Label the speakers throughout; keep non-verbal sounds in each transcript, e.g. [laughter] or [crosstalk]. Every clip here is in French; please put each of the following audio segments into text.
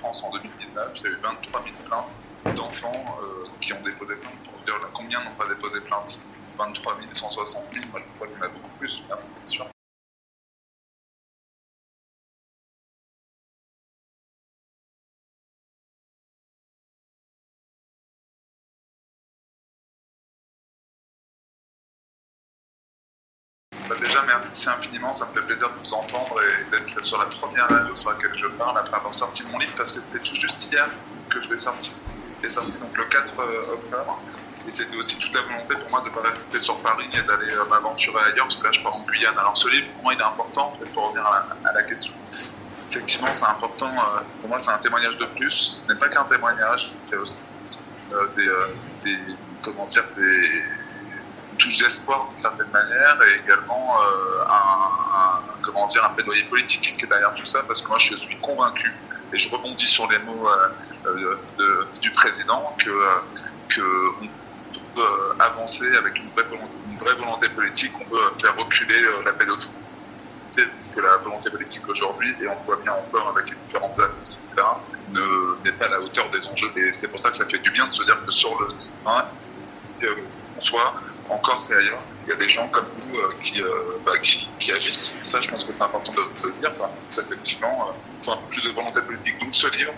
Speaker 1: France en 2019, il y a eu 23 000 plaintes d'enfants qui ont déposé plainte. Combien n'ont pas déposé plainte? 23 160 000, moi je crois y en a beaucoup plus, bien sûr. Bah, déjà, merci infiniment, ça me fait plaisir de vous entendre et d'être sur la première radio sur laquelle je parle après avoir sorti mon livre parce que c'était tout juste hier que je l'ai sorti. Il est sorti donc le 4 euh, octobre et c'était aussi toute la volonté pour moi de ne pas rester sur Paris et d'aller euh, m'aventurer ailleurs parce que là je pars en Guyane. Alors ce livre pour moi il est important, pour revenir à la, question. Effectivement, c'est important. Euh, pour moi, c'est un témoignage de plus. Ce n'est pas qu'un témoignage. A aussi des, des, comment dire, des touche d'espoir d'une certaine manière et également euh, un, comment dire, un plaidoyer politique qui est derrière tout ça parce que moi je suis convaincu et je rebondis sur les mots euh, euh, du président que, que on peut avancer avec une vraie, volonté, politique, on peut faire reculer la pédophilie que la volonté politique aujourd'hui, et on voit bien encore avec les différentes annonces, n'est pas à la hauteur des enjeux. Et c'est pour ça que ça fait du bien de se dire que sur le terrain, on soit encore c'est ailleurs. Il y a des gens comme nous euh, qui, euh, bah, qui, qui, agissent. Ça, je pense que c'est important de, le dire. Enfin, effectivement, il faut plus de volonté politique. Donc, ce livre,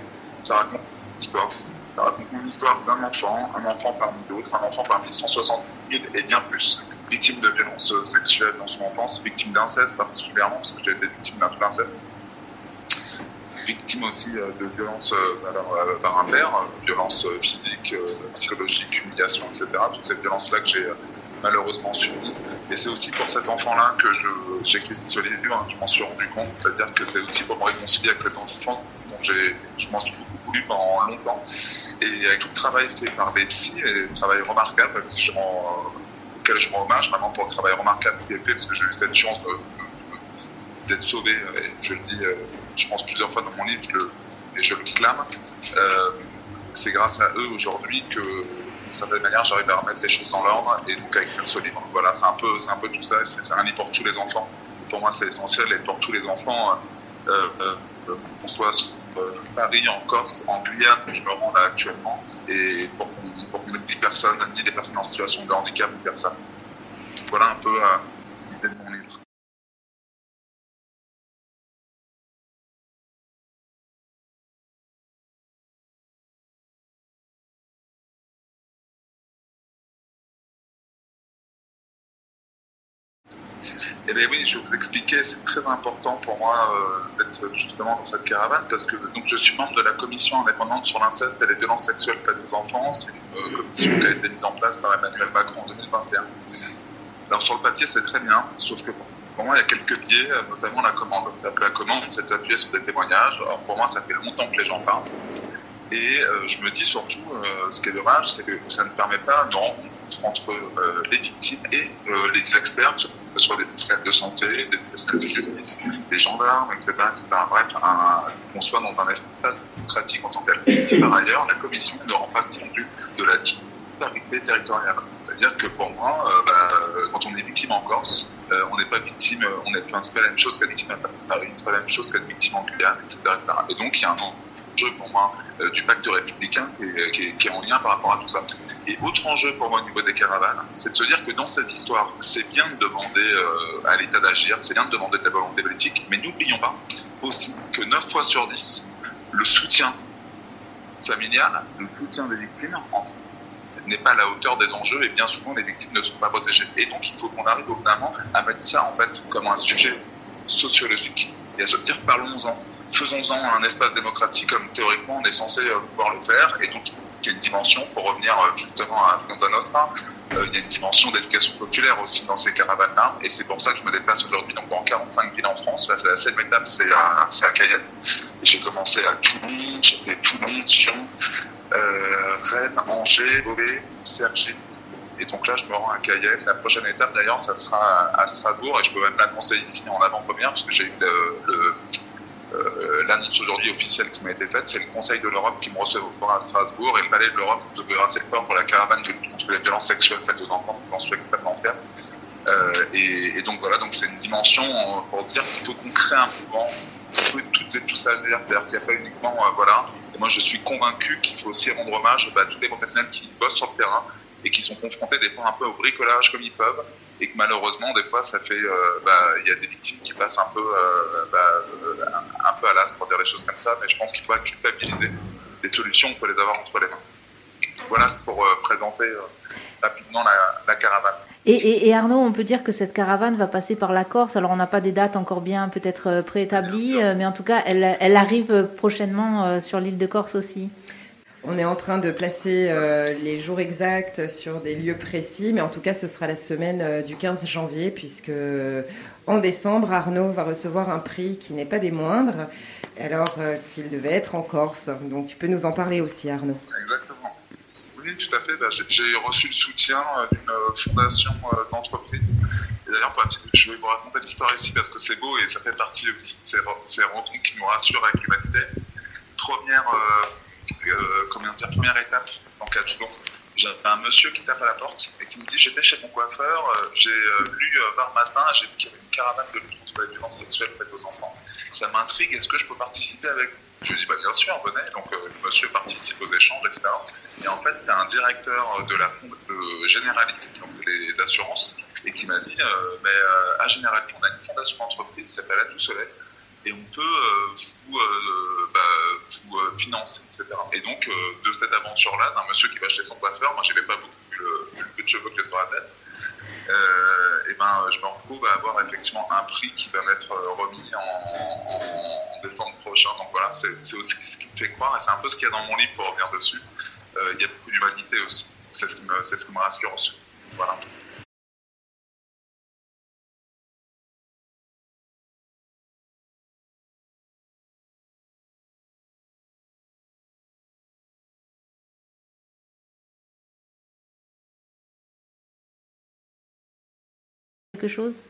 Speaker 1: ça raconte une histoire. Ça raconte une histoire d'un enfant, un enfant parmi d'autres, un enfant parmi 160 000 et bien plus, victime de violences sexuelles dans son enfance, victime d'inceste particulièrement, parce que j'ai été victime d'un inceste victime aussi euh, de violences par un père, violences physiques, psychologiques, humiliation, etc. Toutes ces violences-là que j'ai malheureusement subi. Et c'est aussi pour cet enfant-là que j'ai écrit ce livre, hein, je m'en suis rendu compte, c'est-à-dire que c'est aussi pour me réconcilier avec cet enfant dont je m'en suis beaucoup voulu pendant longtemps. Et avec tout le travail fait par des psys, et le travail remarquable je rends, auquel je rends hommage vraiment pour le travail remarquable qui est fait, parce que j'ai eu cette chance d'être sauvé, et je le dis, euh, je pense plusieurs fois dans mon livre, et je le clame. Euh, c'est grâce à eux aujourd'hui que d'une certaine manière, j'arrive à remettre les choses dans l'ordre et donc écrire ce livre. Voilà, c'est un peu, c'est un peu tout ça. C'est un livre pour tous les enfants. Pour moi, c'est essentiel et pour tous les enfants, euh, euh, qu'on soit sur euh, Paris, en Corse, en Guyane, je me rends là actuellement, et pour, pour qu'on n'oublie personne, ni les personnes en situation de handicap, ni personne. Voilà un peu l'idée Eh bien oui, je vais vous expliquer, c'est très important pour moi euh, d'être justement dans cette caravane parce que donc, je suis membre de la commission indépendante sur l'inceste et les violences sexuelles faites aux enfants. C'est une euh, commission qui a été mise en place par Emmanuel Macron en 2021. Alors sur le papier, c'est très bien, sauf que pour moi, il y a quelques biais, euh, notamment la commande. La commande, c'est appuyé sur des témoignages. Alors pour moi, ça fait longtemps que les gens parlent. Et je me dis surtout, ce qui est dommage, c'est que ça ne permet pas de rencontre entre les victimes et les experts que ce soit des professionnels de santé, des professionnels de justice, des gendarmes, etc. Bref, qu'on soit dans un espace démocratique en tant tel. Par ailleurs, la commission ne rend pas compte de la disparité territoriale. C'est-à-dire que pour moi, euh, bah, quand on est victime en Corse, euh, on n'est pas victime, on est, enfin, c'est pas la même chose qu'être victime à Paris, c'est pas la même chose qu'être victime en Guyane, etc., Et donc, il y a un enjeu pour moi euh, du pacte républicain qui est, en lien par rapport à tout ça. Et autre enjeu pour moi au niveau des caravanes, c'est de se dire que dans ces histoires, c'est bien de demander euh, à l'État d'agir, c'est bien de demander de la volonté politique, mais n'oublions pas aussi que 9 fois sur 10, le soutien familial, le soutien des victimes, n'est pas à la hauteur des enjeux et bien souvent les victimes ne sont pas protégées. Et donc il faut qu'on arrive au bout à mettre ça en fait comme un sujet sociologique et à se dire parlons-en, faisons-en un espace démocratique comme théoriquement on est censé euh, pouvoir le faire et donc il y a une dimension, pour revenir euh, justement à Afghanistan Nostra, euh, il y a une dimension d'éducation populaire aussi dans ces caravanes-là, et c'est pour ça que je me déplace aujourd'hui donc dans 45 villes en France. La septième étape, c'est à, à Cayenne. J'ai commencé à Toulon, j'ai fait Toulon, Dijon, Rennes, Angers, Beauvais, Cergy. Et donc là, je me rends à Cayenne. La prochaine étape, d'ailleurs, ça sera à Strasbourg, et je peux même l'annoncer ici en avant-première, parce que j'ai eu le l'annonce aujourd'hui officielle qui m'a été faite, c'est le Conseil de l'Europe qui me recevra à Strasbourg et le Palais de l'Europe devra assez fort pour la caravane de lutte contre les violences sexuelles faites aux enfants. J'en suis extrêmement fier. Euh, et, et, donc voilà, donc c'est une dimension pour se dire qu'il faut qu'on crée un mouvement toutes et tous âges, c'est-à-dire qu'il n'y a pas uniquement, voilà. Et moi, je suis convaincu qu'il faut aussi rendre hommage bah, à tous les professionnels qui bossent sur le terrain et qui sont confrontés des fois un peu au bricolage comme ils peuvent et que malheureusement des fois ça fait bah, il y a des victimes qui passent un peu bah, un peu à l'as pour dire les choses comme ça mais je pense qu'il faut culpabiliser des solutions on peut les avoir entre les mains voilà pour présenter rapidement la caravane
Speaker 2: et, Arnaud, on peut dire que cette caravane va passer par la Corse. Alors, on n'a pas des dates encore bien peut-être euh, préétablies, euh, mais en tout cas, elle, arrive prochainement euh, sur l'île de Corse aussi.
Speaker 3: On est en train de placer les jours exacts sur des lieux précis, mais en tout cas, ce sera la semaine du 15 janvier, puisque en décembre, Arnaud va recevoir un prix qui n'est pas des moindres, alors qu'il devait être en Corse. Donc, tu peux nous en parler aussi, Arnaud.
Speaker 1: Exactement. Oui, tout à fait. Bah, j'ai reçu le soutien euh, d'une euh, fondation euh, d'entreprise. Et d'ailleurs, je vais vous raconter l'histoire ici parce que c'est beau et ça fait partie aussi de ces, rencontres qui nous rassurent avec l'humanité. Première, comment dire, première étape en de jours, j'avais un monsieur qui tape à la porte et qui me dit J'étais chez mon coiffeur, j'ai lu par matin, j'ai vu qu'il y avait une caravane de lutte contre les violences sexuelles faites aux enfants. Ça m'intrigue, est-ce que je peux participer avec je lui dis, bah, bien sûr, venez. Donc, euh, monsieur participe aux échanges, etc. Et en fait, c'est un directeur de la de Generality, donc les assurances, et qui m'a dit, euh, mais euh, à Generality, on a une fondation d'entreprise qui s'appelle À Soleil, et on peut vous, bah, vous financer, etc. Et donc, de cette aventure-là, d'un monsieur qui va chez son coiffeur, moi, j'avais pas beaucoup vu le, peu de cheveux que j'ai sur la tête, et ben, je me retrouve à avoir effectivement un prix qui va m'être remis en, décembre prochain. Donc voilà, c'est aussi ce qui me fait croire, et c'est un peu ce qu'il y a dans mon livre pour revenir dessus. Euh, il y a beaucoup d'humanité aussi. C'est ce, qui me, ce qui me rassure aussi. Voilà.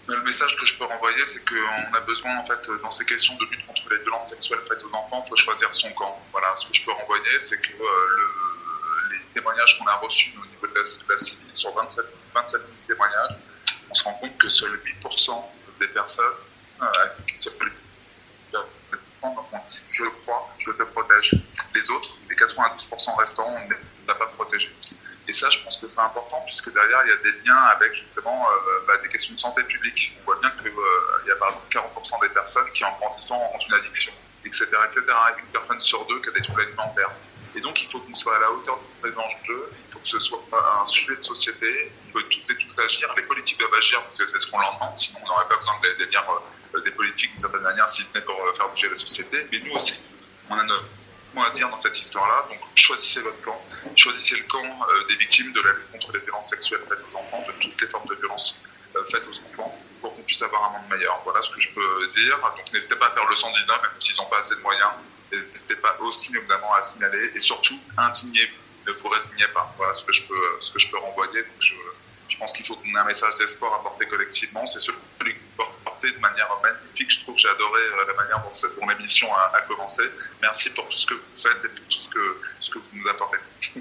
Speaker 1: Le message que je peux renvoyer, c'est qu'on a besoin, en fait, dans ces questions de lutte contre les violences sexuelles faites aux enfants, il faut choisir son camp. Voilà, ce que je peux renvoyer, c'est que euh, les témoignages qu'on a reçus au niveau de la, CIVIS, sur 27, 27 000 témoignages, on se rend compte que seuls 8% des personnes euh, qui se je crois, je te protège. Les autres, les 92% restants, on ne va pas protéger. Et ça, je pense que c'est important puisque derrière, il y a des liens avec justement euh, bah, des questions de santé publique. On voit bien qu'il euh, y a par exemple 40% des personnes qui, en grandissant, ont une addiction, etc., etc. Une personne sur deux qui a des troubles alimentaires. Et donc, il faut qu'on soit à la hauteur du présent jeu, il faut que ce soit un sujet de société, il faut toutes et tous agir. Les politiques doivent agir parce que c'est ce qu'on leur demande, sinon on n'aurait pas besoin de les euh, des politiques d'une certaine manière, si ce n'est pour faire bouger la société. Mais nous aussi, on a notre à dire dans cette histoire-là. Donc, choisissez votre camp. Choisissez le camp euh, des victimes de la lutte contre les violences sexuelles faites aux enfants, de toutes les formes de violences euh, faites aux enfants, pour qu'on puisse avoir un monde meilleur. Voilà ce que je peux dire. Donc, n'hésitez pas à faire le 119, même s'ils n'ont pas assez de moyens. N'hésitez pas aussi, évidemment, à signaler. Et surtout, indignez-vous. Ne vous résignez pas. Voilà ce que je peux, ce que je peux renvoyer. Donc, je, je pense qu'il faut qu'on ait un message d'espoir à porter collectivement. C'est celui que de manière magnifique. Je trouve que j'ai adoré euh, la manière dont, cette, l'émission a, a, commencé. Merci pour tout ce que vous faites et pour tout ce que, ce que vous nous apportez. [laughs]